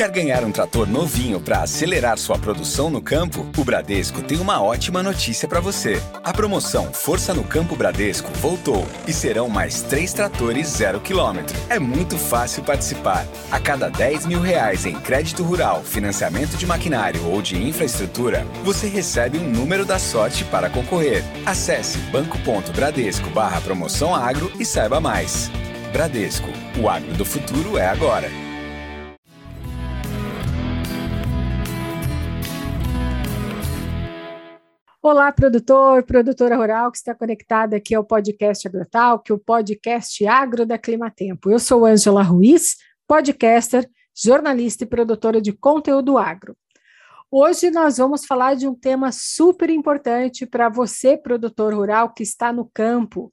Quer ganhar um trator novinho para acelerar sua produção no campo? O Bradesco tem uma ótima notícia para você. A promoção Força no Campo Bradesco voltou e serão mais três tratores zero quilômetro. É muito fácil participar. A cada 10 mil reais em crédito rural, financiamento de maquinário ou de infraestrutura, você recebe um número da sorte para concorrer. Acesse banco.bradesco barra promoção agro e saiba mais. Bradesco, o agro do futuro é agora. Olá, produtor, produtora rural que está conectada aqui ao podcast Agrotal, que é o podcast Agro da Climatempo. Eu sou Ângela Ruiz, podcaster, jornalista e produtora de conteúdo agro. Hoje nós vamos falar de um tema super importante para você, produtor rural que está no campo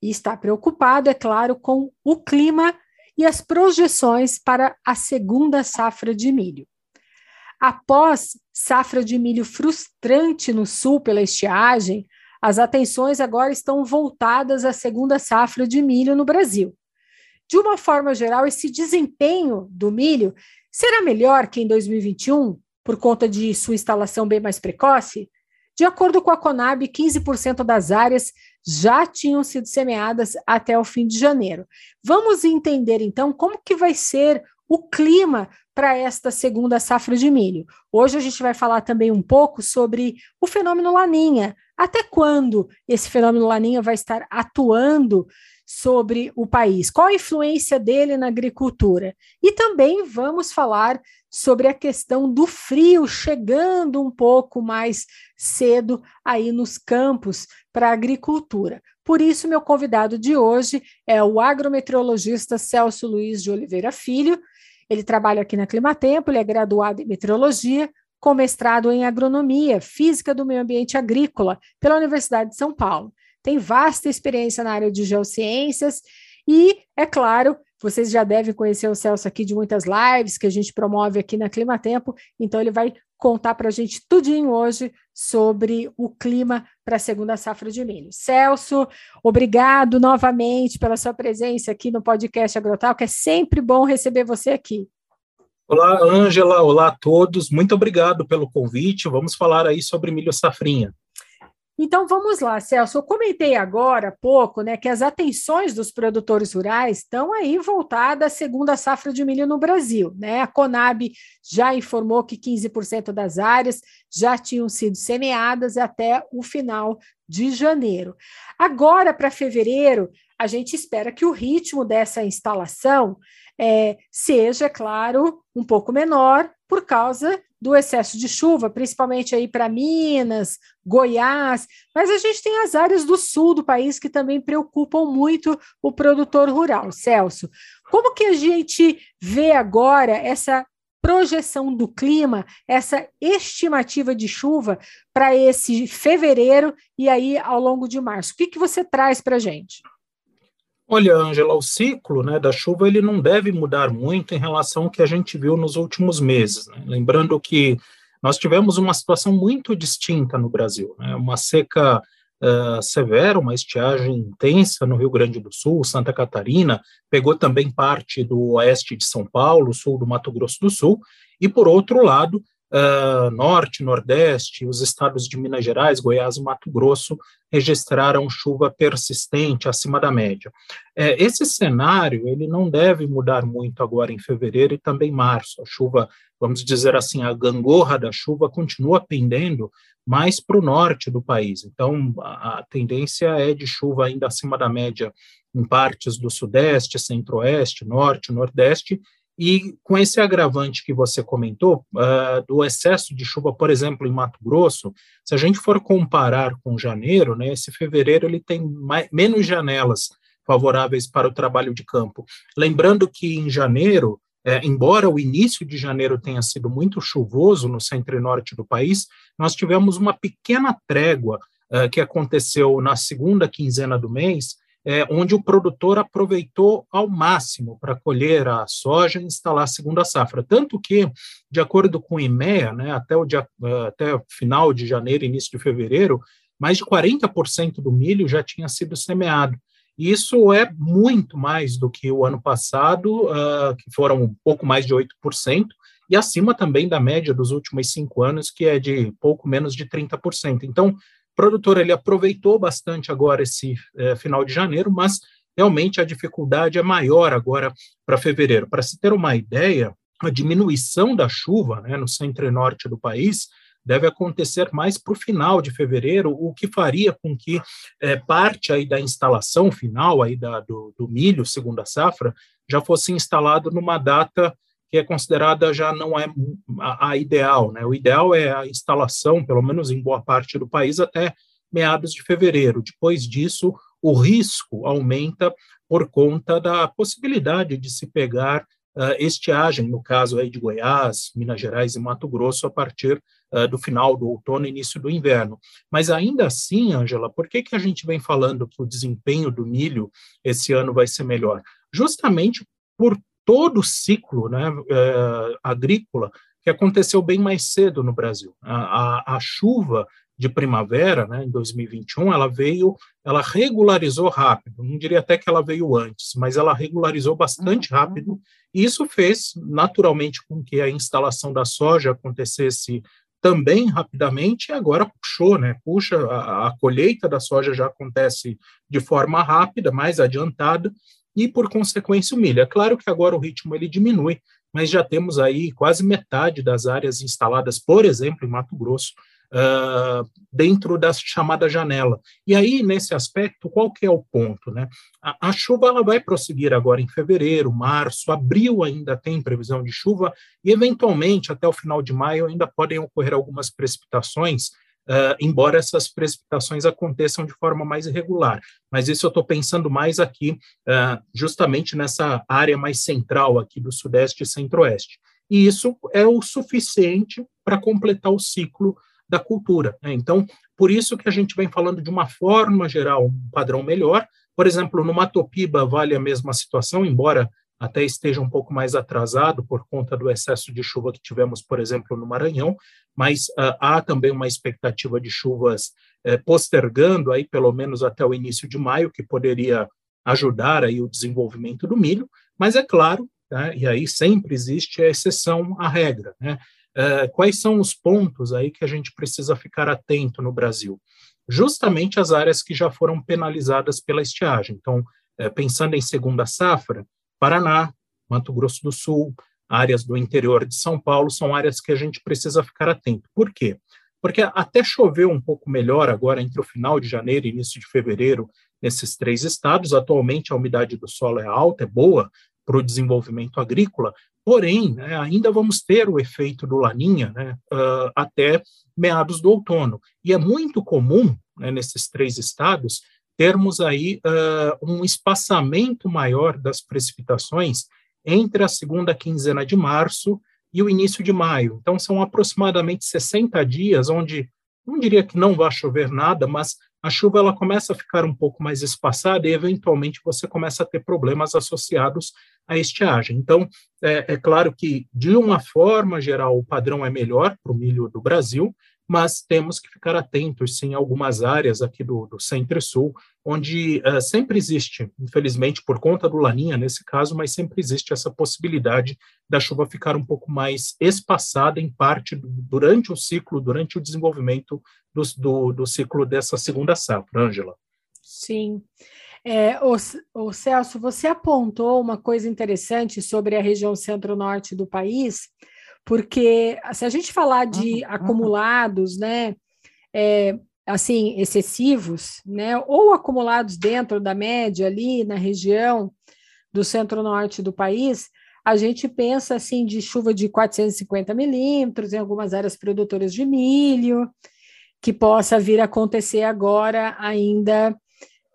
e está preocupado, é claro, com o clima e as projeções para a segunda safra de milho. Após safra de milho frustrante no sul pela estiagem, as atenções agora estão voltadas à segunda safra de milho no Brasil. De uma forma geral, esse desempenho do milho será melhor que em 2021, por conta de sua instalação bem mais precoce? De acordo com a Conab, 15% das áreas já tinham sido semeadas até o fim de janeiro. Vamos entender então como que vai ser o clima para esta segunda safra de milho. Hoje a gente vai falar também um pouco sobre o fenômeno Laninha. Até quando esse fenômeno Laninha vai estar atuando sobre o país? Qual a influência dele na agricultura? E também vamos falar sobre a questão do frio chegando um pouco mais cedo aí nos campos para a agricultura. Por isso, meu convidado de hoje é o agrometeorologista Celso Luiz de Oliveira Filho, ele trabalha aqui na Climatempo, ele é graduado em meteorologia, com mestrado em agronomia, física do meio ambiente agrícola, pela Universidade de São Paulo. Tem vasta experiência na área de geociências e, é claro, vocês já devem conhecer o Celso aqui de muitas lives que a gente promove aqui na Climatempo, então ele vai contar para a gente tudinho hoje sobre o clima para a segunda safra de milho. Celso, obrigado novamente pela sua presença aqui no podcast Agrotal, que é sempre bom receber você aqui. Olá, Ângela, olá a todos, muito obrigado pelo convite, vamos falar aí sobre milho safrinha. Então vamos lá, Celso. Eu comentei agora há pouco né, que as atenções dos produtores rurais estão aí voltadas à segunda safra de milho no Brasil. Né? A Conab já informou que 15% das áreas já tinham sido semeadas até o final de janeiro. Agora, para fevereiro, a gente espera que o ritmo dessa instalação é, seja, claro, um pouco menor por causa do excesso de chuva, principalmente aí para Minas, Goiás, mas a gente tem as áreas do sul do país que também preocupam muito o produtor rural. Celso, como que a gente vê agora essa projeção do clima, essa estimativa de chuva para esse fevereiro e aí ao longo de março? O que, que você traz para a gente? Olha, Angela, o ciclo né, da chuva ele não deve mudar muito em relação ao que a gente viu nos últimos meses. Né? Lembrando que nós tivemos uma situação muito distinta no Brasil, né? uma seca uh, severa, uma estiagem intensa no Rio Grande do Sul, Santa Catarina, pegou também parte do oeste de São Paulo, sul do Mato Grosso do Sul, e por outro lado, uh, norte, nordeste, os estados de Minas Gerais, Goiás e Mato Grosso registraram chuva persistente acima da média. É, esse cenário ele não deve mudar muito agora em fevereiro e também março. A chuva, vamos dizer assim, a gangorra da chuva continua pendendo mais para o norte do país. Então, a, a tendência é de chuva ainda acima da média em partes do sudeste, centro-oeste, norte, nordeste, e com esse agravante que você comentou, uh, do excesso de chuva, por exemplo, em Mato Grosso, se a gente for comparar com janeiro, né, esse fevereiro ele tem mais, menos janelas favoráveis para o trabalho de campo. Lembrando que em janeiro, é, embora o início de janeiro tenha sido muito chuvoso no centro e norte do país, nós tivemos uma pequena trégua uh, que aconteceu na segunda quinzena do mês, é, onde o produtor aproveitou ao máximo para colher a soja e instalar a segunda safra. Tanto que, de acordo com o IMEA, né, até, o dia, até o final de janeiro, início de fevereiro, mais de 40% do milho já tinha sido semeado. Isso é muito mais do que o ano passado, uh, que foram um pouco mais de 8%, e acima também da média dos últimos cinco anos, que é de pouco menos de 30%. Então, produtor ele aproveitou bastante agora esse é, final de janeiro, mas realmente a dificuldade é maior agora para fevereiro. Para se ter uma ideia, a diminuição da chuva né, no centro e norte do país deve acontecer mais para o final de fevereiro, o que faria com que é, parte aí da instalação final aí da, do, do milho, segunda safra, já fosse instalado numa data que é considerada já não é a, a, ideal. Né? O ideal é a instalação, pelo menos em boa parte do país, até meados de fevereiro. Depois disso, o risco aumenta por conta da possibilidade de se pegar uh, estiagem, no caso aí de Goiás, Minas Gerais e Mato Grosso, a partir uh, do final do outono e início do inverno. Mas ainda assim, Angela, por que, que a gente vem falando que o desempenho do milho esse ano vai ser melhor? Justamente por todo o ciclo né, uh, agrícola que aconteceu bem mais cedo no Brasil. A, a, a chuva de primavera, né, em 2021, ela veio, ela regularizou rápido, não diria até que ela veio antes, mas ela regularizou bastante uhum. rápido, e isso fez naturalmente com que a instalação da soja acontecesse também rapidamente, e agora puxou, né, puxa, a, a colheita da soja já acontece de forma rápida, mais adiantada, e por consequência o milho. É claro que agora o ritmo ele diminui, mas já temos aí quase metade das áreas instaladas, por exemplo, em Mato Grosso, uh, dentro da chamada janela. E aí, nesse aspecto, qual que é o ponto? Né? A, a, chuva ela vai prosseguir agora em fevereiro, março, abril ainda tem previsão de chuva, e eventualmente, até o final de maio, ainda podem ocorrer algumas precipitações, Uh, embora essas precipitações aconteçam de forma mais irregular. Mas isso eu estou pensando mais aqui, uh, justamente nessa área mais central aqui do Sudeste e Centro-Oeste. E isso é o suficiente para completar o ciclo da cultura. Né? Então, por isso que a gente vem falando de uma forma geral, um padrão melhor. Por exemplo, no Matopiba vale a mesma situação, embora até esteja um pouco mais atrasado por conta do excesso de chuva que tivemos, por exemplo, no Maranhão, mas uh, há também uma expectativa de chuvas uh, postergando aí pelo menos até o início de maio, que poderia ajudar aí o desenvolvimento do milho, mas é claro, né, e aí sempre existe a exceção à regra, né? Uh, quais são os pontos aí que a gente precisa ficar atento no Brasil? Justamente as áreas que já foram penalizadas pela estiagem. Então, uh, pensando em segunda safra, Paraná, Mato Grosso do Sul, áreas do interior de São Paulo são áreas que a gente precisa ficar atento. Por quê? Porque até choveu um pouco melhor agora entre o final de janeiro e início de fevereiro nesses três estados. Atualmente a umidade do solo é alta, é boa para o desenvolvimento agrícola, Porém, né, ainda vamos ter o efeito do Laninha né, uh, até meados do outono. E é muito comum, né, nesses três estados, termos aí uh, um espaçamento maior das precipitações entre a segunda quinzena de março e o início de maio. Então, são aproximadamente 60 dias onde, não diria que não vai chover nada, mas a chuva ela começa a ficar um pouco mais espaçada e, eventualmente, você começa a ter problemas associados à estiagem. Então, é, é claro que, de uma forma geral, o padrão é melhor para o milho do Brasil, mas temos que ficar atentos, sim, em algumas áreas aqui do, do Centro-Sul, onde uh, sempre existe, infelizmente, por conta do Laninha nesse caso, mas sempre existe essa possibilidade da chuva ficar um pouco mais espaçada em parte durante o ciclo, durante o desenvolvimento do, do, do ciclo dessa segunda safra, Ângela. Sim. É, o, o Celso, você apontou uma coisa interessante sobre a região centro-norte do país, porque se a gente falar de uhum, acumulados, né, é, assim, excessivos, né, ou acumulados dentro da média ali na região do centro-norte do país, a gente pensa, assim, de chuva de 450 milímetros em algumas áreas produtoras de milho, que possa vir a acontecer agora ainda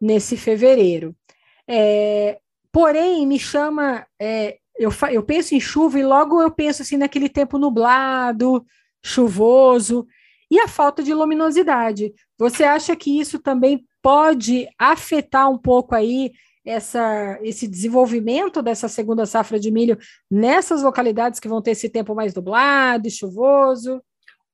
nesse fevereiro. É, porém, me chama é, eu, eu penso em chuva e logo eu penso assim naquele tempo nublado, chuvoso e a falta de luminosidade. Você acha que isso também pode afetar um pouco aí essa, esse desenvolvimento dessa segunda safra de milho nessas localidades que vão ter esse tempo mais nublado e chuvoso?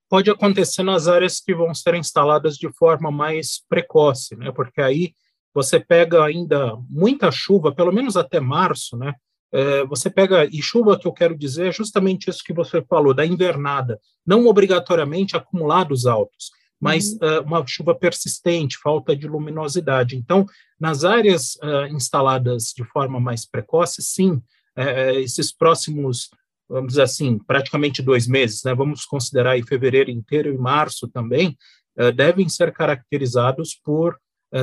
Pode acontecer nas áreas que vão ser instaladas de forma mais precoce, né? Porque aí você pega ainda muita chuva, pelo menos até março, né? É, você pega, e chuva que eu quero dizer é justamente isso que você falou, da invernada, não obrigatoriamente acumulados altos, mas uhum. uh, uma chuva persistente, falta de luminosidade. Então, nas áreas uh, instaladas de forma mais precoce, sim, uh, esses próximos, vamos dizer assim, praticamente dois meses, né, vamos considerar aí fevereiro inteiro e março também, devem ser caracterizados por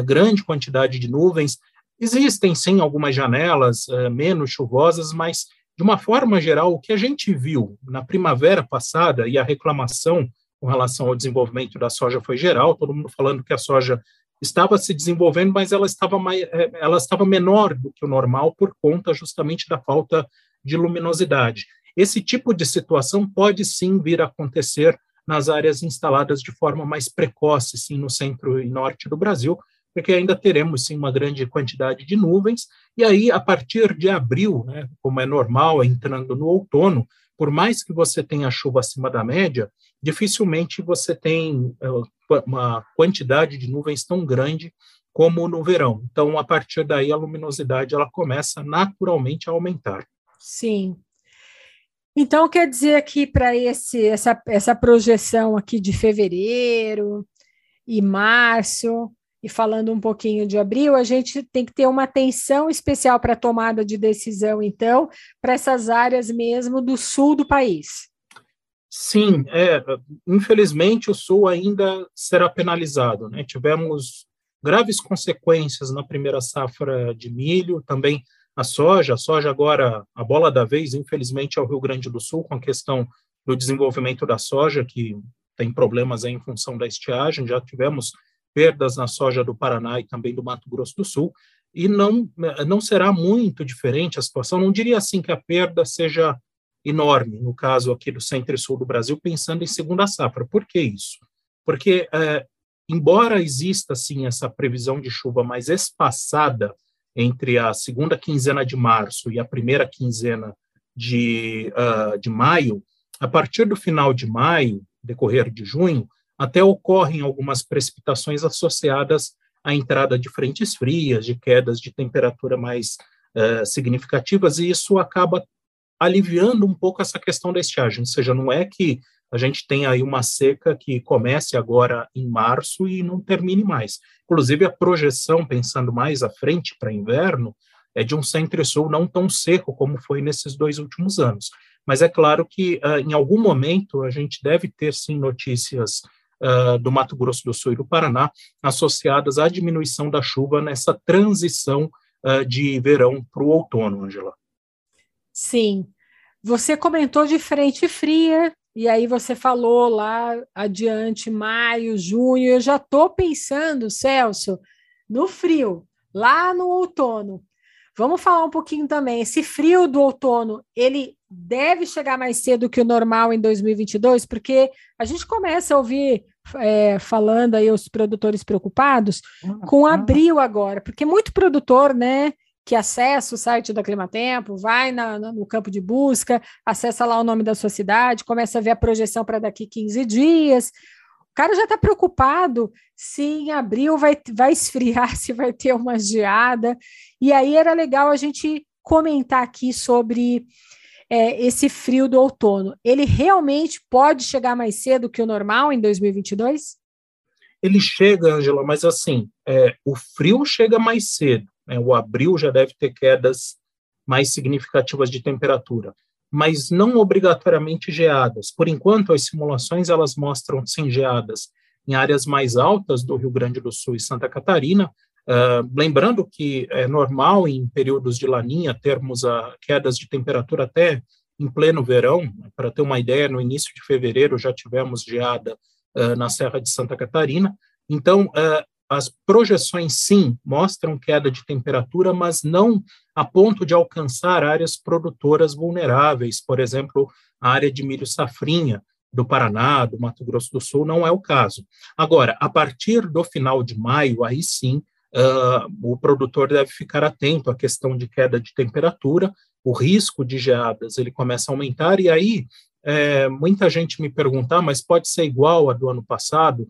grande quantidade de nuvens. Existem, sim, algumas janelas menos chuvosas, mas, de uma forma geral, o que a gente viu na primavera passada e a reclamação com relação ao desenvolvimento da soja foi geral, todo mundo falando que a soja estava se desenvolvendo, mas ela estava, mais, é, ela estava menor do que o normal por conta justamente da falta de luminosidade. Esse tipo de situação pode sim vir a acontecer nas áreas instaladas de forma mais precoce, sim, no centro e norte do Brasil, porque ainda teremos sim uma grande quantidade de nuvens, e aí a partir de abril, né, como é normal, entrando no outono, por mais que você tenha chuva acima da média, dificilmente você tem eh, uma quantidade de nuvens tão grande como no verão. Então, a partir daí, a luminosidade ela começa naturalmente a aumentar. Sim. Então, quer dizer que para essa, essa projeção aqui de fevereiro e março, e falando um pouquinho de abril, a gente tem que ter uma atenção especial para a tomada de decisão, então, para essas áreas mesmo do sul do país. Sim, é, infelizmente o sul ainda será penalizado. Né? Tivemos graves consequências na primeira safra de milho, também a soja. A soja agora, a bola da vez, infelizmente, é o Rio Grande do Sul, com a questão do desenvolvimento da soja, que tem problemas em função da estiagem. Já tivemos perdas na soja do Paraná e também do Mato Grosso do Sul, e não, não será muito diferente a situação, não diria assim que a perda seja enorme, no caso aqui do centro e sul do Brasil, pensando em segunda safra. Por que isso? Porque, é, embora exista, sim, essa previsão de chuva mais espaçada entre a segunda quinzena de março e a primeira quinzena de, uh, de maio, a partir do final de maio, decorrer de junho, até ocorrem algumas precipitações associadas à entrada de frentes frias, de quedas de temperatura mais uh, significativas, e isso acaba aliviando um pouco essa questão da estiagem, ou seja, não é que a gente tem aí uma seca que comece agora em março e não termine mais. Inclusive, a projeção, pensando mais à frente para inverno, é de um centro-sul não tão seco como foi nesses dois últimos anos. Mas é claro que, uh, em algum momento, a gente deve ter, sim, notícias uh, do Mato Grosso do Sul e do Paraná, associadas à diminuição da chuva nessa transição uh, de verão para o outono, Angela. Sim. Você comentou de frente fria, e aí você falou lá adiante, maio, junho. Eu já estou pensando, Celso, no frio, lá no outono. Vamos falar um pouquinho também. Esse frio do outono, ele deve chegar mais cedo que o normal em 2022, porque a gente começa a ouvir é, falando aí os produtores preocupados com abril agora, porque muito produtor, né, que acessa o site da Climatempo, vai na, no campo de busca, acessa lá o nome da sua cidade, começa a ver a projeção para daqui 15 dias, cara já está preocupado se em abril vai, vai esfriar, se vai ter uma geada. E aí era legal a gente comentar aqui sobre é, esse frio do outono. Ele realmente pode chegar mais cedo que o normal em 2022? Ele chega, Angela, mas assim, é, o frio chega mais cedo. Né? O abril já deve ter quedas mais significativas de temperatura mas não obrigatoriamente geadas. Por enquanto, as simulações elas mostram sim geadas em áreas mais altas do Rio Grande do Sul e Santa Catarina, uh, lembrando que é normal em períodos de laninha termos a quedas de temperatura até em pleno verão. Para ter uma ideia, no início de fevereiro já tivemos geada uh, na Serra de Santa Catarina. Então, uh, as projeções, sim, mostram queda de temperatura, mas não a ponto de alcançar áreas produtoras vulneráveis, por exemplo, a área de milho safrinha do Paraná, do Mato Grosso do Sul, não é o caso. Agora, a partir do final de maio, aí sim, uh, o produtor deve ficar atento à questão de queda de temperatura, o risco de geadas ele começa a aumentar, e aí é, muita gente me pergunta, ah, mas pode ser igual a do ano passado?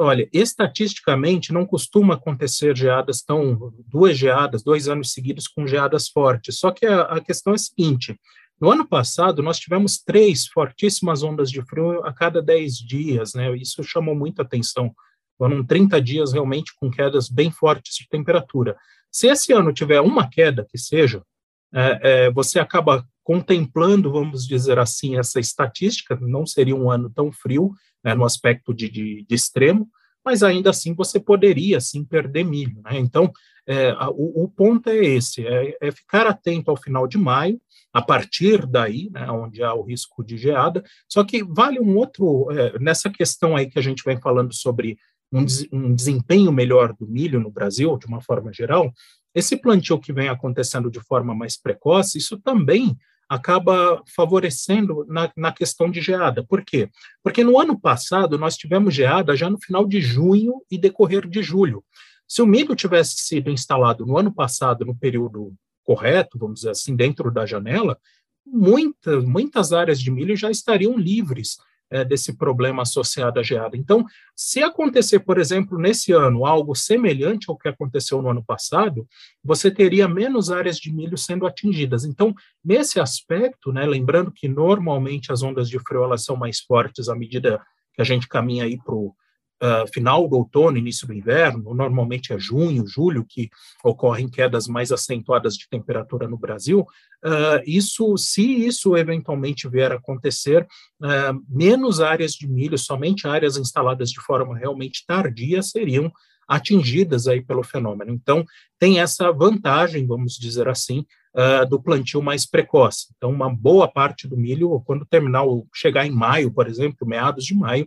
Olha, estatisticamente não costuma acontecer geadas tão duas geadas, dois anos seguidos com geadas fortes. Só que a, a, questão é a seguinte: no ano passado nós tivemos três fortíssimas ondas de frio a cada dez dias, né? Isso chamou muita atenção. Foram 30 dias realmente com quedas bem fortes de temperatura. Se esse ano tiver uma queda que seja, é, é, você acaba contemplando, vamos dizer assim, essa estatística. Não seria um ano tão frio né, no aspecto de, de, de, extremo, mas ainda assim você poderia sim perder milho. Né? Então, é, o, o, ponto é esse: é, é, ficar atento ao final de maio, a partir daí, né, onde há o risco de geada. Só que vale um outro é, nessa questão aí que a gente vem falando sobre um, um desempenho melhor do milho no Brasil, de uma forma geral. Esse plantio que vem acontecendo de forma mais precoce, isso também acaba favorecendo na, na, questão de geada. Por quê? Porque no ano passado nós tivemos geada já no final de junho e decorrer de julho. Se o milho tivesse sido instalado no ano passado, no período correto, vamos dizer assim, dentro da janela, muitas, muitas áreas de milho já estariam livres é, desse problema associado à geada. Então, se acontecer, por exemplo, nesse ano, algo semelhante ao que aconteceu no ano passado, você teria menos áreas de milho sendo atingidas. Então, nesse aspecto, né, lembrando que normalmente as ondas de frio elas são mais fortes à medida que a gente caminha aí para o uh, final do outono, início do inverno, normalmente é junho, julho, que ocorrem quedas mais acentuadas de temperatura no Brasil, uh, isso, se isso eventualmente vier a acontecer, uh, menos áreas de milho, somente áreas instaladas de forma realmente tardia seriam atingidas aí pelo fenômeno. Então, tem essa vantagem, vamos dizer assim, uh, do plantio mais precoce. Então, uma boa parte do milho, quando terminar, chegar em maio, por exemplo, meados de maio,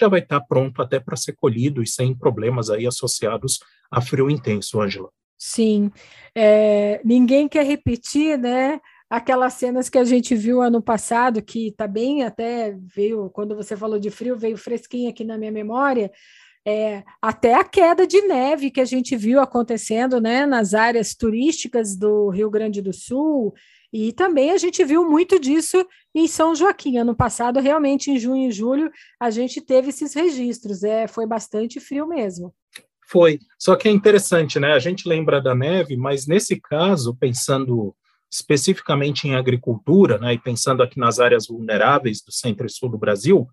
já vai estar pronto até para ser colhido e sem problemas aí associados a frio intenso, Ângela. Sim, é, ninguém quer repetir, né? Aquelas cenas que a gente viu ano passado, que está bem até veio, quando você falou de frio, veio fresquinho aqui na minha memória, é, até a queda de neve que a gente viu acontecendo né, nas áreas turísticas do Rio Grande do Sul, e também a gente viu muito disso em São Joaquim. Ano passado, realmente, em junho e julho, a gente teve esses registros. É, foi bastante frio mesmo. Foi. Só que é interessante, né? A gente lembra da neve, mas nesse caso, pensando especificamente em agricultura, né, e pensando aqui nas áreas vulneráveis do centro e sul do Brasil,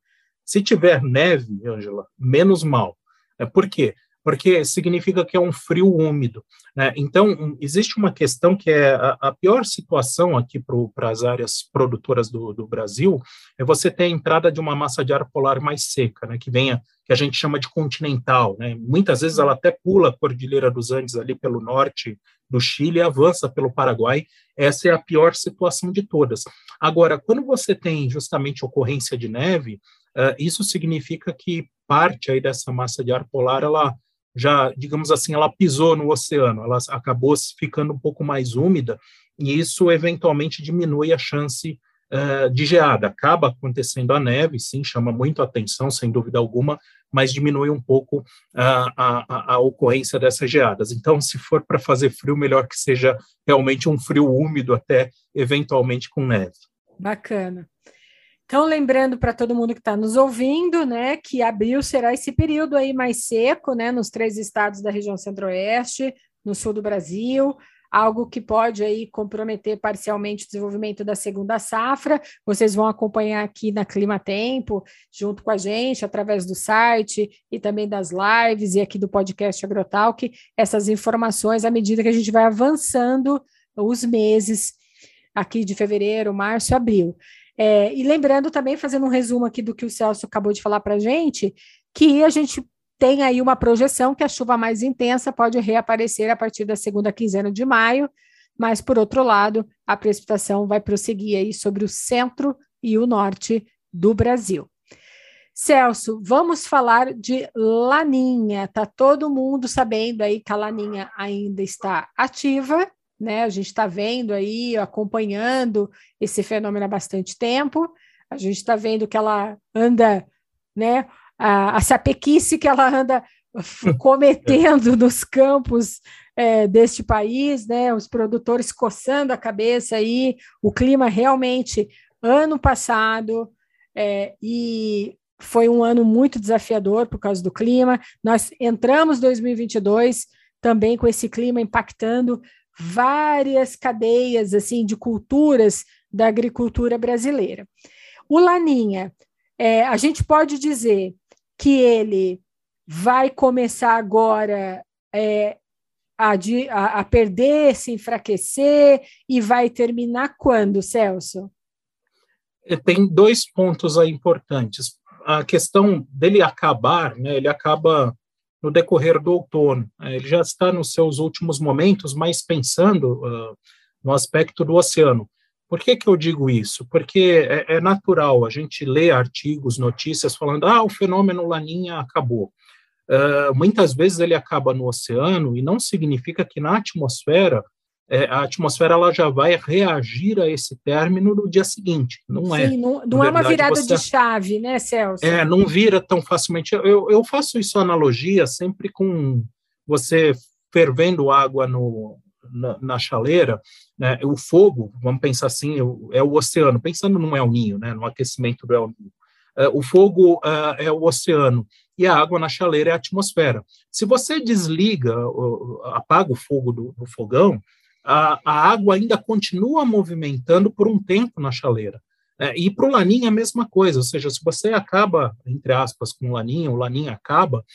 se tiver neve, Ângela, menos mal. É, por quê? Porque significa que é um frio úmido. Né? Então, existe uma questão que é a, a pior situação aqui para as áreas produtoras do, do, Brasil, é você ter a entrada de uma massa de ar polar mais seca, né? que venha, que a gente chama de continental. Né? Muitas vezes ela até pula a Cordilheira dos Andes ali pelo norte do Chile e avança pelo Paraguai. Essa é a pior situação de todas. Agora, quando você tem justamente ocorrência de neve, uh, isso significa que parte aí dessa massa de ar polar, ela já, digamos assim, ela pisou no oceano, ela acabou ficando um pouco mais úmida, e isso eventualmente diminui a chance uh, de geada. Acaba acontecendo a neve, sim, chama muito atenção, sem dúvida alguma, mas diminui um pouco uh, a, a, a, ocorrência dessas geadas. Então, se for para fazer frio, melhor que seja realmente um frio úmido, até eventualmente com neve. Bacana. Então, lembrando para todo mundo que está nos ouvindo, né, que abril será esse período aí mais seco, né, nos três estados da região centro-oeste, no sul do Brasil, algo que pode aí comprometer parcialmente o desenvolvimento da segunda safra. Vocês vão acompanhar aqui na Clima Tempo, junto com a gente, através do site e também das lives e aqui do podcast Agrotalk, essas informações à medida que a gente vai avançando os meses aqui de fevereiro, março, abril. É, e lembrando também, fazendo um resumo aqui do que o Celso acabou de falar para a gente, que a gente tem aí uma projeção que a chuva mais intensa pode reaparecer a partir da segunda quinzena de maio, mas, por outro lado, a precipitação vai prosseguir aí sobre o centro e o norte do Brasil. Celso, vamos falar de Laninha. Tá todo mundo sabendo aí que a Laninha ainda está ativa né? A gente está vendo aí, acompanhando esse fenômeno há bastante tempo. A gente está vendo que ela anda, né? A, a sapequice que ela anda cometendo nos campos é, deste país, né? Os produtores coçando a cabeça aí, o clima realmente ano passado é, e foi um ano muito desafiador por causa do clima. Nós entramos 2022 também com esse clima impactando várias cadeias assim de culturas da agricultura brasileira. O Laninha, é, a gente pode dizer que ele vai começar agora é, a, a, a perder, se enfraquecer e vai terminar quando, Celso? É, tem dois pontos aí importantes. A questão dele acabar, né, ele acaba no decorrer do outono. Né, ele já está nos seus últimos momentos, mas pensando uh, no aspecto do oceano. Por que, que eu digo isso? Porque é, é, natural a gente ler artigos, notícias falando, ah, o fenômeno Laninha acabou. Uh, muitas vezes ele acaba no oceano e não significa que na atmosfera é, a atmosfera ela já vai reagir a esse término no dia seguinte. Não é. Sim, não, não é uma virada você, de chave, né, Celso? É, não vira tão facilmente. Eu, eu faço isso analogia sempre com você fervendo água no, na, na chaleira, né, o fogo, vamos pensar assim, é o oceano, pensando no El Ninho, né, no aquecimento do El Ninho. Uh, o fogo uh, é o oceano e a água na chaleira é a atmosfera. Se você desliga, apaga o fogo do, do fogão, a, a água ainda continua movimentando por um tempo na chaleira. É, e para o laninha a mesma coisa, ou seja, se você acaba, entre aspas, com o laninha, o laninha acaba,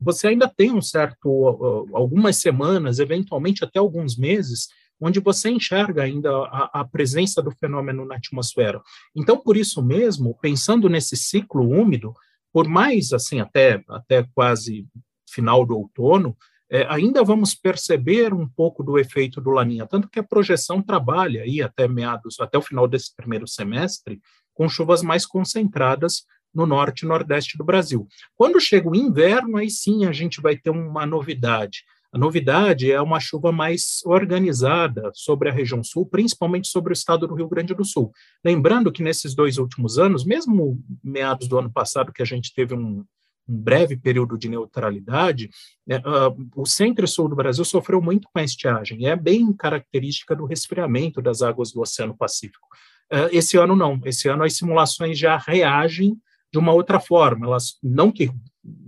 você ainda tem um certo, algumas semanas, eventualmente até alguns meses, onde você enxerga ainda a, a, presença do fenômeno na atmosfera. Então, por isso mesmo, pensando nesse ciclo úmido, por mais assim até até quase final do outono, é, ainda vamos perceber um pouco do efeito do Laninha, tanto que a projeção trabalha aí até meados, até o final desse primeiro semestre, com chuvas mais concentradas no norte e nordeste do Brasil. Quando chega o inverno, aí sim a gente vai ter uma novidade. A novidade é uma chuva mais organizada sobre a região sul, principalmente sobre o estado do Rio Grande do Sul. Lembrando que nesses dois últimos anos, mesmo meados do ano passado, que a gente teve um, um breve período de neutralidade, né, uh, o centro e sul do Brasil sofreu muito com a estiagem. É bem característica do resfriamento das águas do Oceano Pacífico. Uh, esse ano não. Esse ano as simulações já reagem de uma outra forma. Elas não que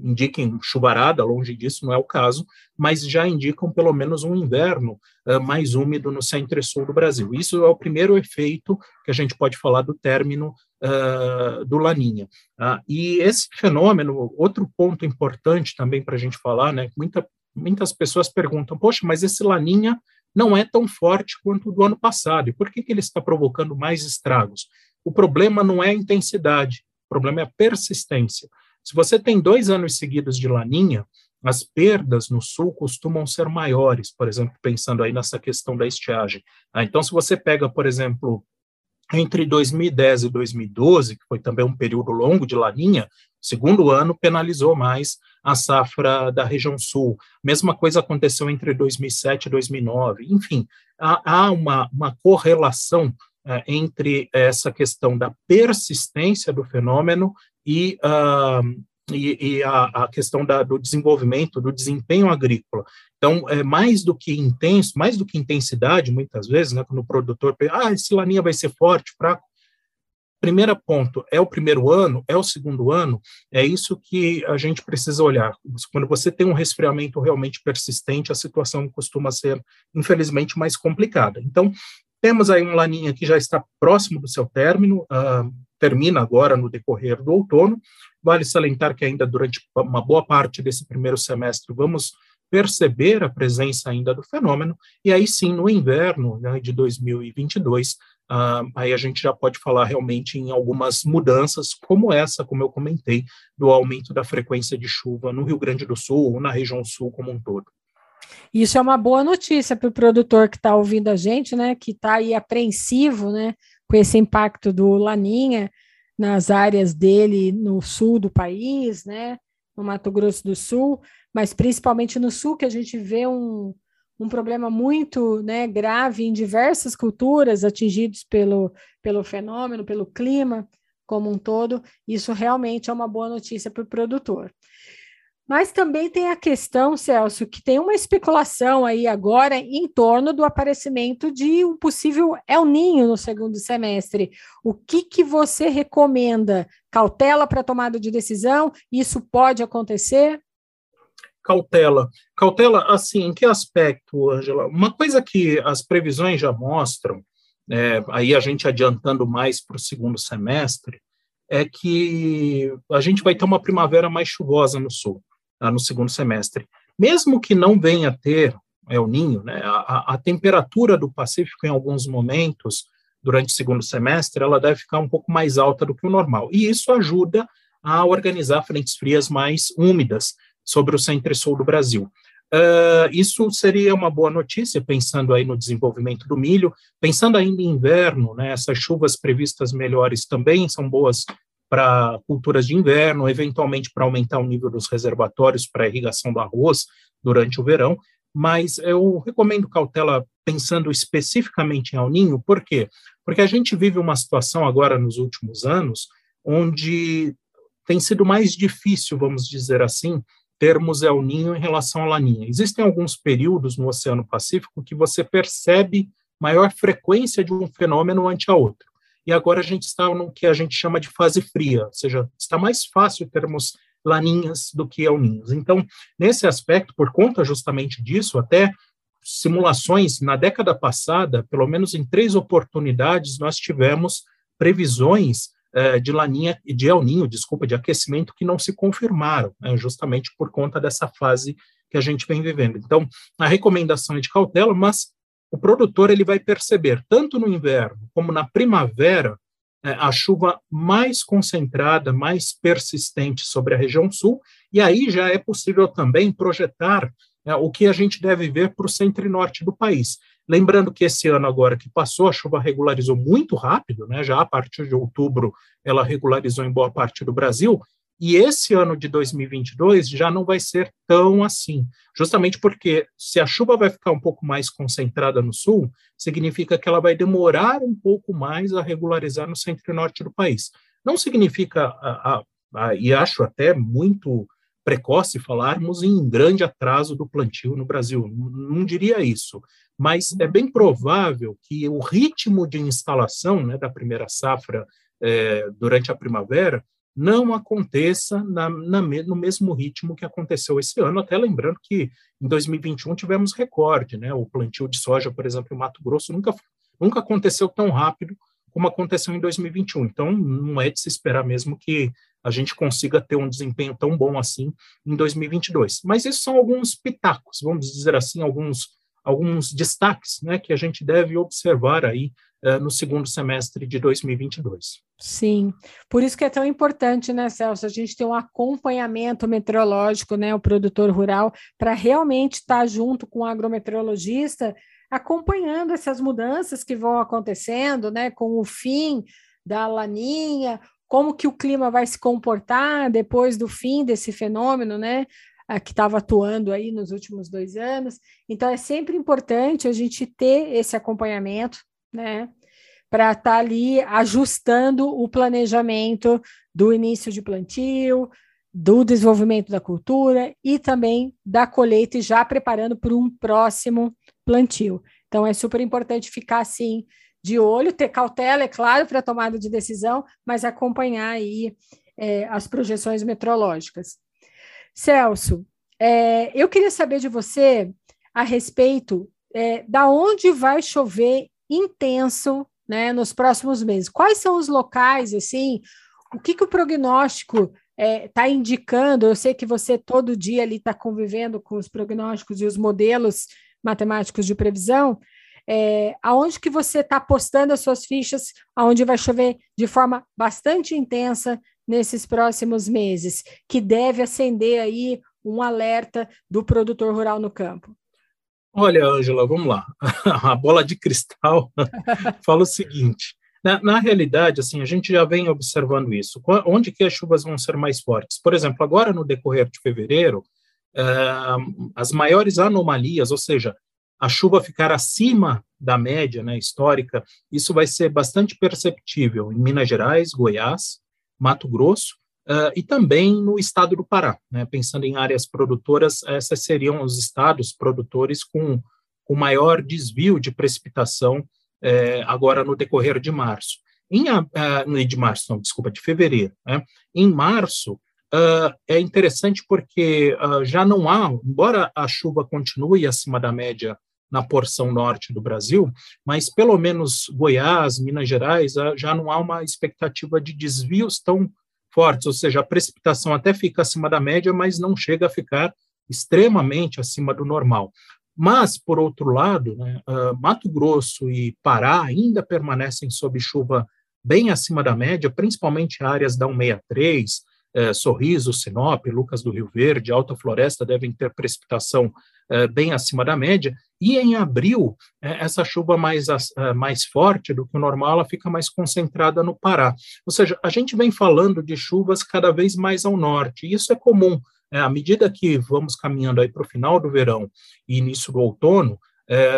indiquem chuvarada, longe disso, não é o caso, mas já indicam pelo menos um inverno uh, mais úmido no centro e sul do Brasil. Isso é o primeiro efeito que a gente pode falar do término uh, do Laninha. Uh, e esse fenômeno, outro ponto importante também para a gente falar, né, muita, muitas pessoas perguntam, poxa, mas esse Laninha não é tão forte quanto o do ano passado, e por que, que ele está provocando mais estragos? O problema não é a intensidade, o problema é a persistência. Se você tem dois anos seguidos de laninha, as perdas no sul costumam ser maiores, por exemplo, pensando aí nessa questão da estiagem. Ah, então, se você pega, por exemplo, entre 2010 e 2012, que foi também um período longo de laninha, segundo ano penalizou mais a safra da região sul. Mesma coisa aconteceu entre 2007 e 2009. Enfim, há, há uma, uma correlação uh, entre essa questão da persistência do fenômeno e, uh, e, e a, a, questão da, do desenvolvimento, do desempenho agrícola. Então, é mais do que intenso, mais do que intensidade, muitas vezes, né, quando o produtor pensa, ah, esse laninha vai ser forte, fraco. Primeiro ponto, é o primeiro ano, é o segundo ano, é isso que a gente precisa olhar. Quando você tem um resfriamento realmente persistente, a situação costuma ser, infelizmente, mais complicada. Então, temos aí um laninha que já está próximo do seu término, uh, termina agora no decorrer do outono. Vale salientar que ainda durante uma boa parte desse primeiro semestre vamos perceber a presença ainda do fenômeno, e aí sim, no inverno né, de 2022, uh, ah, aí a gente já pode falar realmente em algumas mudanças, como essa, como eu comentei, do aumento da frequência de chuva no Rio Grande do Sul ou na região sul como um todo. Isso é uma boa notícia para o produtor que está ouvindo a gente, né, que está aí apreensivo, né, com esse impacto do Laninha nas áreas dele no sul do país, né, no Mato Grosso do Sul, mas principalmente no sul que a gente vê um, um problema muito né, grave em diversas culturas atingidos pelo, pelo fenômeno, pelo clima como um todo. Isso realmente é uma boa notícia para o produtor. Mas também tem a questão, Celso, que tem uma especulação aí agora em torno do aparecimento de um possível El Ninho no segundo semestre. O que, que você recomenda? Cautela para tomada de decisão? Isso pode acontecer? Cautela. Cautela, assim, em que aspecto, Angela? Uma coisa que as previsões já mostram, é, aí a gente adiantando mais para o segundo semestre, é que a gente vai ter uma primavera mais chuvosa no sul no segundo semestre. Mesmo que não venha a ter El Ninho, né, a, a temperatura do Pacífico em alguns momentos durante o segundo semestre, ela deve ficar um pouco mais alta do que o normal. E isso ajuda a organizar frentes frias mais úmidas sobre o centro e sul do Brasil. Uh, isso seria uma boa notícia, pensando aí no desenvolvimento do milho, pensando ainda em inverno, né, essas chuvas previstas melhores também são boas para culturas de inverno, eventualmente para aumentar o nível dos reservatórios para irrigação do arroz durante o verão, mas eu recomendo cautela pensando especificamente em El Ninho, por quê? Porque a gente vive uma situação agora nos últimos anos onde tem sido mais difícil, vamos dizer assim, termos El Ninho em relação à Laninha. Existem alguns períodos no Oceano Pacífico que você percebe maior frequência de um fenômeno ante a outro e agora a gente está no que a gente chama de fase fria, ou seja, está mais fácil termos laninhas do que elninhos. Então, nesse aspecto, por conta justamente disso, até simulações na década passada, pelo menos em três oportunidades, nós tivemos previsões eh, de laninha de El Ninho, desculpa, de aquecimento que não se confirmaram, né, justamente por conta dessa fase que a gente vem vivendo. Então, a recomendação é de cautela, mas o produtor ele vai perceber, tanto no inverno como na primavera, é, a chuva mais concentrada, mais persistente sobre a região sul, e aí já é possível também projetar é, o que a gente deve ver para o centro e norte do país. Lembrando que esse ano agora que passou, a chuva regularizou muito rápido, né, já a partir de outubro ela regularizou em boa parte do Brasil, e esse ano de 2022 já não vai ser tão assim, justamente porque se a chuva vai ficar um pouco mais concentrada no sul, significa que ela vai demorar um pouco mais a regularizar no centro e norte do país. Não significa, a, a, a, e acho até muito precoce falarmos em grande atraso do plantio no Brasil, não, diria isso, mas é bem provável que o ritmo de instalação né, da primeira safra é, durante a primavera não aconteça na, na, no mesmo ritmo que aconteceu esse ano, até lembrando que em 2021 tivemos recorde, né? O plantio de soja, por exemplo, em Mato Grosso nunca, nunca aconteceu tão rápido como aconteceu em 2021. Então, não é de se esperar mesmo que a gente consiga ter um desempenho tão bom assim em 2022. Mas esses são alguns pitacos, vamos dizer assim, alguns alguns destaques, né, que a gente deve observar aí uh, no segundo semestre de 2022. Sim, por isso que é tão importante, né, Celso, a gente ter um acompanhamento meteorológico, né, o produtor rural, para realmente estar junto com o agrometeorologista, acompanhando essas mudanças que vão acontecendo, né, com o fim da laninha, como que o clima vai se comportar depois do fim desse fenômeno, né, que estava atuando aí nos últimos dois anos. Então, é sempre importante a gente ter esse acompanhamento, né, para estar tá ali ajustando o planejamento do início de plantio, do desenvolvimento da cultura e também da colheita e já preparando para um próximo plantio. Então é super importante ficar assim de olho, ter cautela, é claro, para a tomada de decisão, mas acompanhar aí é, as projeções meteorológicas. Celso, é, eu queria saber de você a respeito é, da onde vai chover intenso né, nos próximos meses. Quais são os locais, assim, o que, que o prognóstico está é, tá indicando? Eu sei que você todo dia ali está convivendo com os prognósticos e os modelos matemáticos de previsão. É, aonde que você está postando as suas fichas, aonde vai chover de forma bastante intensa nesses próximos meses, que deve acender aí um alerta do produtor rural no campo? Olha, Ângela, vamos lá. A bola de cristal fala o seguinte: na, na, realidade, assim, a gente já vem observando isso. Onde que as chuvas vão ser mais fortes? Por exemplo, agora no decorrer de fevereiro, eh, as maiores anomalias, ou seja, a chuva ficar acima da média né, histórica, isso vai ser bastante perceptível em Minas Gerais, Goiás, Mato Grosso, uh, e também no estado do Pará. Né? Pensando em áreas produtoras, esses seriam os estados produtores com o maior desvio de precipitação é, agora no decorrer de março. Em, uh, de março, não, desculpa, de fevereiro. Né? Em março, uh, é interessante porque uh, já não há, embora a chuva continue acima da média na porção norte do Brasil, mas pelo menos Goiás, Minas Gerais, já não há uma expectativa de desvios tão fortes, ou seja, a precipitação até fica acima da média, mas não chega a ficar extremamente acima do normal. Mas, por outro lado, né, uh, Mato Grosso e Pará ainda permanecem sob chuva bem acima da média, principalmente áreas da 163, eh, Sorriso, Sinop, Lucas do Rio Verde, Alta Floresta devem ter precipitação eh, bem acima da média, e em abril, eh, essa chuva mais, mais forte do que o normal, ela fica mais concentrada no Pará. Ou seja, a gente vem falando de chuvas cada vez mais ao norte, e isso é comum. Né? à medida que vamos caminhando aí para o final do verão e início do outono,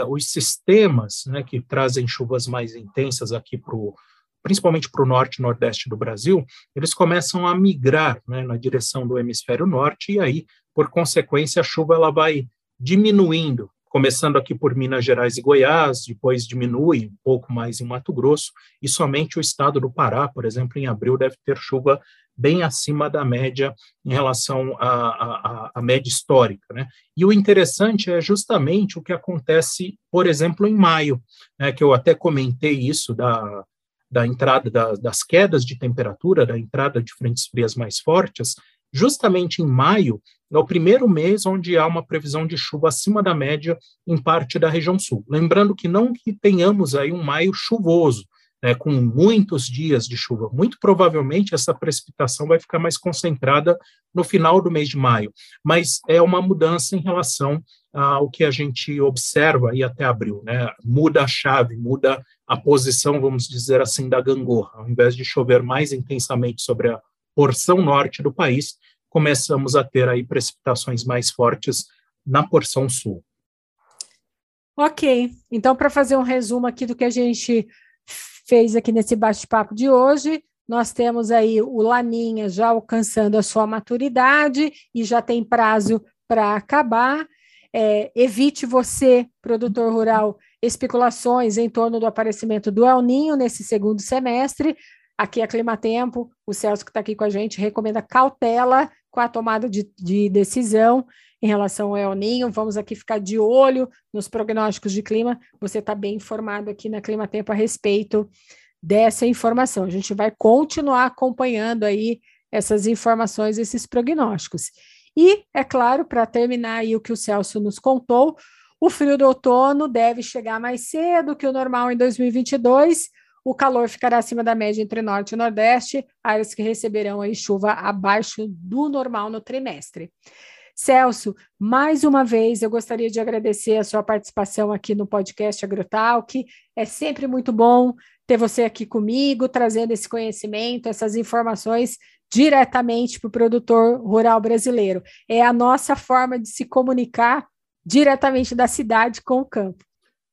os sistemas né, que trazem chuvas mais intensas aqui para o principalmente para o norte e nordeste do Brasil, eles começam a migrar né, na direção do hemisfério norte, e aí, por consequência, a chuva ela vai diminuindo, começando aqui por Minas Gerais e Goiás, depois diminui um pouco mais em Mato Grosso, e somente o estado do Pará, por exemplo, em abril, deve ter chuva bem acima da média em relação à, à, à, média histórica. Né? E o interessante é justamente o que acontece, por exemplo, em maio, né, que eu até comentei isso da, da entrada da, das quedas de temperatura, da entrada de frentes frias mais fortes, justamente em maio, é o primeiro mês onde há uma previsão de chuva acima da média em parte da região sul. Lembrando que não que tenhamos aí um maio chuvoso, né, com muitos dias de chuva. Muito provavelmente essa precipitação vai ficar mais concentrada no final do mês de maio, mas é uma mudança em relação ao que a gente observa aí até abril, né? Muda a chave, muda a posição, vamos dizer assim, da gangorra. Ao invés de chover mais intensamente sobre a porção norte do país, começamos a ter aí precipitações mais fortes na porção sul. Ok, então para fazer um resumo aqui do que a gente fez aqui nesse bate-papo de hoje. Nós temos aí o Laninha já alcançando a sua maturidade e já tem prazo para acabar. É, evite você, produtor rural, especulações em torno do aparecimento do El Ninho nesse segundo semestre. Aqui é Climatempo, o Celso que está aqui com a gente recomenda cautela com a tomada de, de decisão em relação ao El Ninho. Vamos aqui ficar de olho nos prognósticos de clima. Você está bem informado aqui na Clima Tempo a respeito dessa informação. A gente vai continuar acompanhando aí essas informações, esses prognósticos. E, é claro, para terminar aí o que o Celso nos contou, o frio do outono deve chegar mais cedo que o normal em 2022. O calor ficará acima da média entre norte e nordeste, áreas que receberão aí chuva abaixo do normal no trimestre. Celso, mais uma vez eu gostaria de agradecer a sua participação aqui no podcast AgroTalk. É sempre muito bom ter você aqui comigo, trazendo esse conhecimento, essas informações diretamente para o produtor rural brasileiro. É a nossa forma de se comunicar diretamente da cidade com o campo.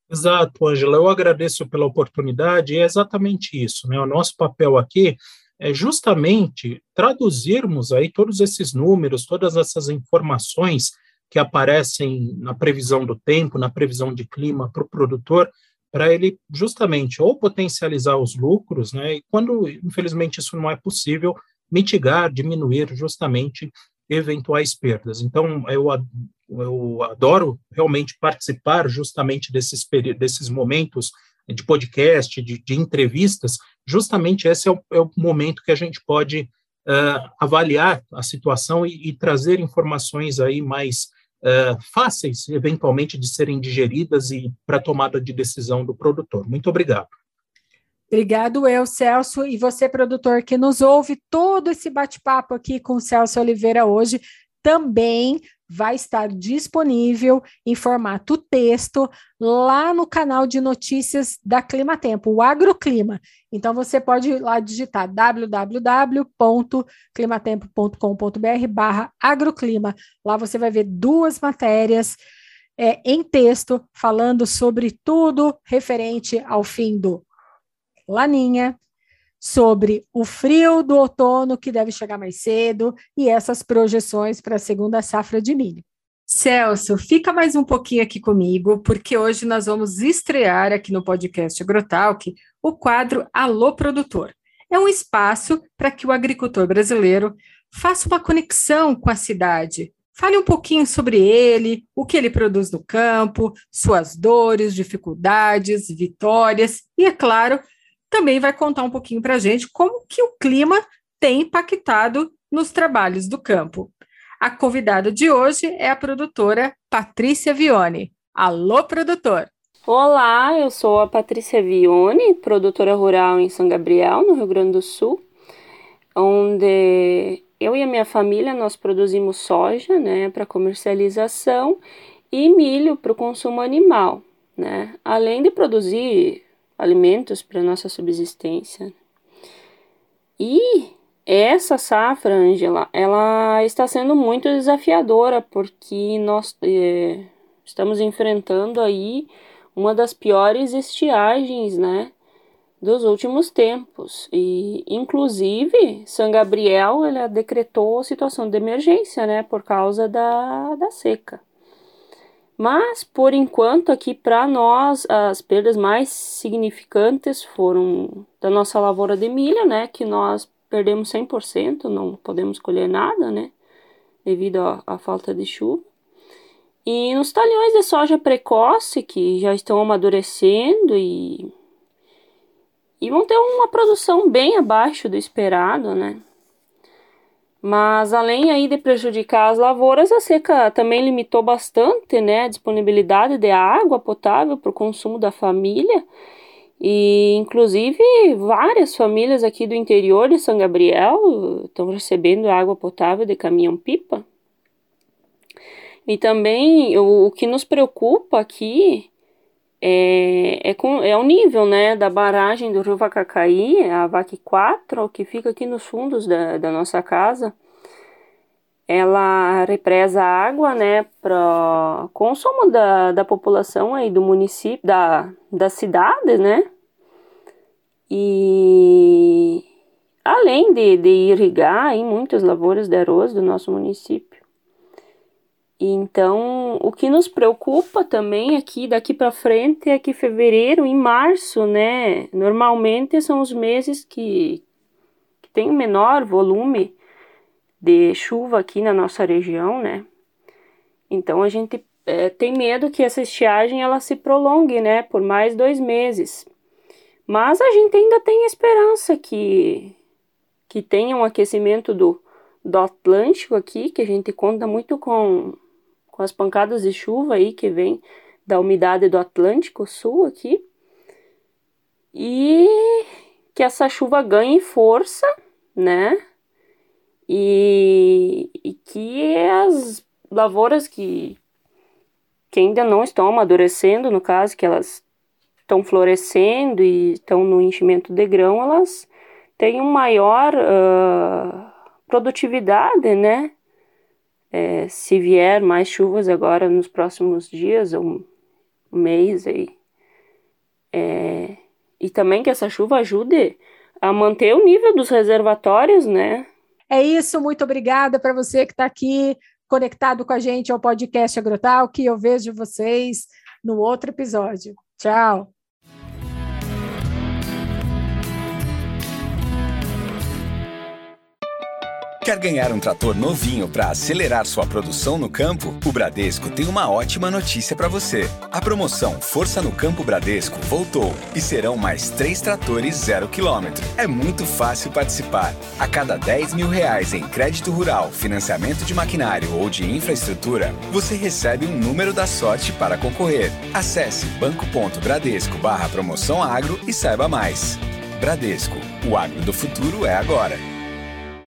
Exato, Angela. Eu agradeço pela oportunidade e é exatamente isso. Né? O nosso papel aqui é justamente traduzirmos aí todos esses números, todas essas informações que aparecem na previsão do tempo, na previsão de clima para o produtor, para ele justamente ou potencializar os lucros, né, e quando infelizmente isso não é possível, mitigar, diminuir justamente eventuais perdas. Então, eu, eu adoro realmente participar justamente desses, desses momentos de podcast, de, de entrevistas, justamente esse é o, é o, momento que a gente pode uh, avaliar a situação e, e, trazer informações aí mais uh, fáceis, eventualmente, de serem digeridas e para tomada de decisão do produtor. Muito obrigado. Obrigado, eu, Celso, e você, produtor, que nos ouve todo esse bate-papo aqui com o Celso Oliveira hoje, também vai estar disponível em formato texto lá no canal de notícias da Clima Tempo, o Agroclima. Então você pode ir lá digitar www.climatempo.com.br barra agroclima. Lá você vai ver duas matérias é, em texto falando sobre tudo referente ao fim do Laninha, sobre o frio do outono que deve chegar mais cedo e essas projeções para a segunda safra de milho. Celso, fica mais um pouquinho aqui comigo, porque hoje nós vamos estrear aqui no podcast Agrotalk o quadro Alô Produtor. É um espaço para que o agricultor brasileiro faça uma conexão com a cidade. Fale um pouquinho sobre ele, o que ele produz no campo, suas dores, dificuldades, vitórias e, é claro, também vai contar um pouquinho para a gente como que o clima tem impactado nos trabalhos do campo. A convidada de hoje é a produtora Patrícia Vione. Alô, produtor! Olá, eu sou a Patrícia Vione, produtora rural em São Gabriel, no Rio Grande do Sul, onde eu e a minha família nós produzimos soja, né, para comercialização e milho para o consumo animal, né, além de produzir alimentos para nossa subsistência. E essa safra, Angela, ela está sendo muito desafiadora porque nós é, estamos enfrentando aí uma das piores estiagens, né, dos últimos tempos. E, inclusive, São Gabriel, ela decretou situação de emergência, né, por causa da, da seca. Mas, por enquanto, aqui para nós, as perdas mais significantes foram da nossa lavoura de milho, né, que nós perdemos 100%, não podemos colher nada, né? Devido à falta de chuva. E nos talhões de soja precoce, que já estão amadurecendo e, e vão ter uma produção bem abaixo do esperado, né? Mas além aí de prejudicar as lavouras, a seca também limitou bastante né, a disponibilidade de água potável para o consumo da família e, inclusive, várias famílias aqui do interior de São Gabriel estão recebendo água potável de caminhão-pipa. E também o, o, que nos preocupa aqui é, é, com, é o nível né, da barragem do rio Vacacaí, a VAC 4, que fica aqui nos fundos da, da nossa casa ela represa água, né, para consumo da, da população aí do município, da, da cidade, né, e além de, de irrigar em muitas lavouras de arroz do nosso município. Então, o que nos preocupa também aqui daqui para frente é que fevereiro e março, né, normalmente são os meses que, que tem menor volume de chuva aqui na nossa região, né? Então a gente é, tem medo que essa estiagem ela se prolongue, né, por mais dois meses. Mas a gente ainda tem esperança que que tenha um aquecimento do, do Atlântico aqui, que a gente conta muito com, com as pancadas de chuva aí que vem da umidade do Atlântico Sul aqui. E que essa chuva ganhe força, né? e, e que as lavouras que, que ainda não estão amadurecendo, no caso, que elas estão florescendo e estão no enchimento de grão, elas uma maior uh, produtividade, né? É, se vier mais chuvas agora nos próximos dias, um mês aí. É, e também que essa chuva ajude a manter o nível dos reservatórios, né? É isso, muito obrigada para você que está aqui conectado com a gente ao podcast Agrotal, que eu vejo vocês no outro episódio. Tchau! Quer ganhar um trator novinho para acelerar sua produção no campo? O Bradesco tem uma ótima notícia para você. A promoção Força no Campo Bradesco voltou e serão mais três tratores zero quilômetro. É muito fácil participar. A cada 10 mil reais em crédito rural, financiamento de maquinário ou de infraestrutura, você recebe um número da sorte para concorrer. Acesse banco.bradesco barra promoção agro e saiba mais. Bradesco, o agro do futuro é agora.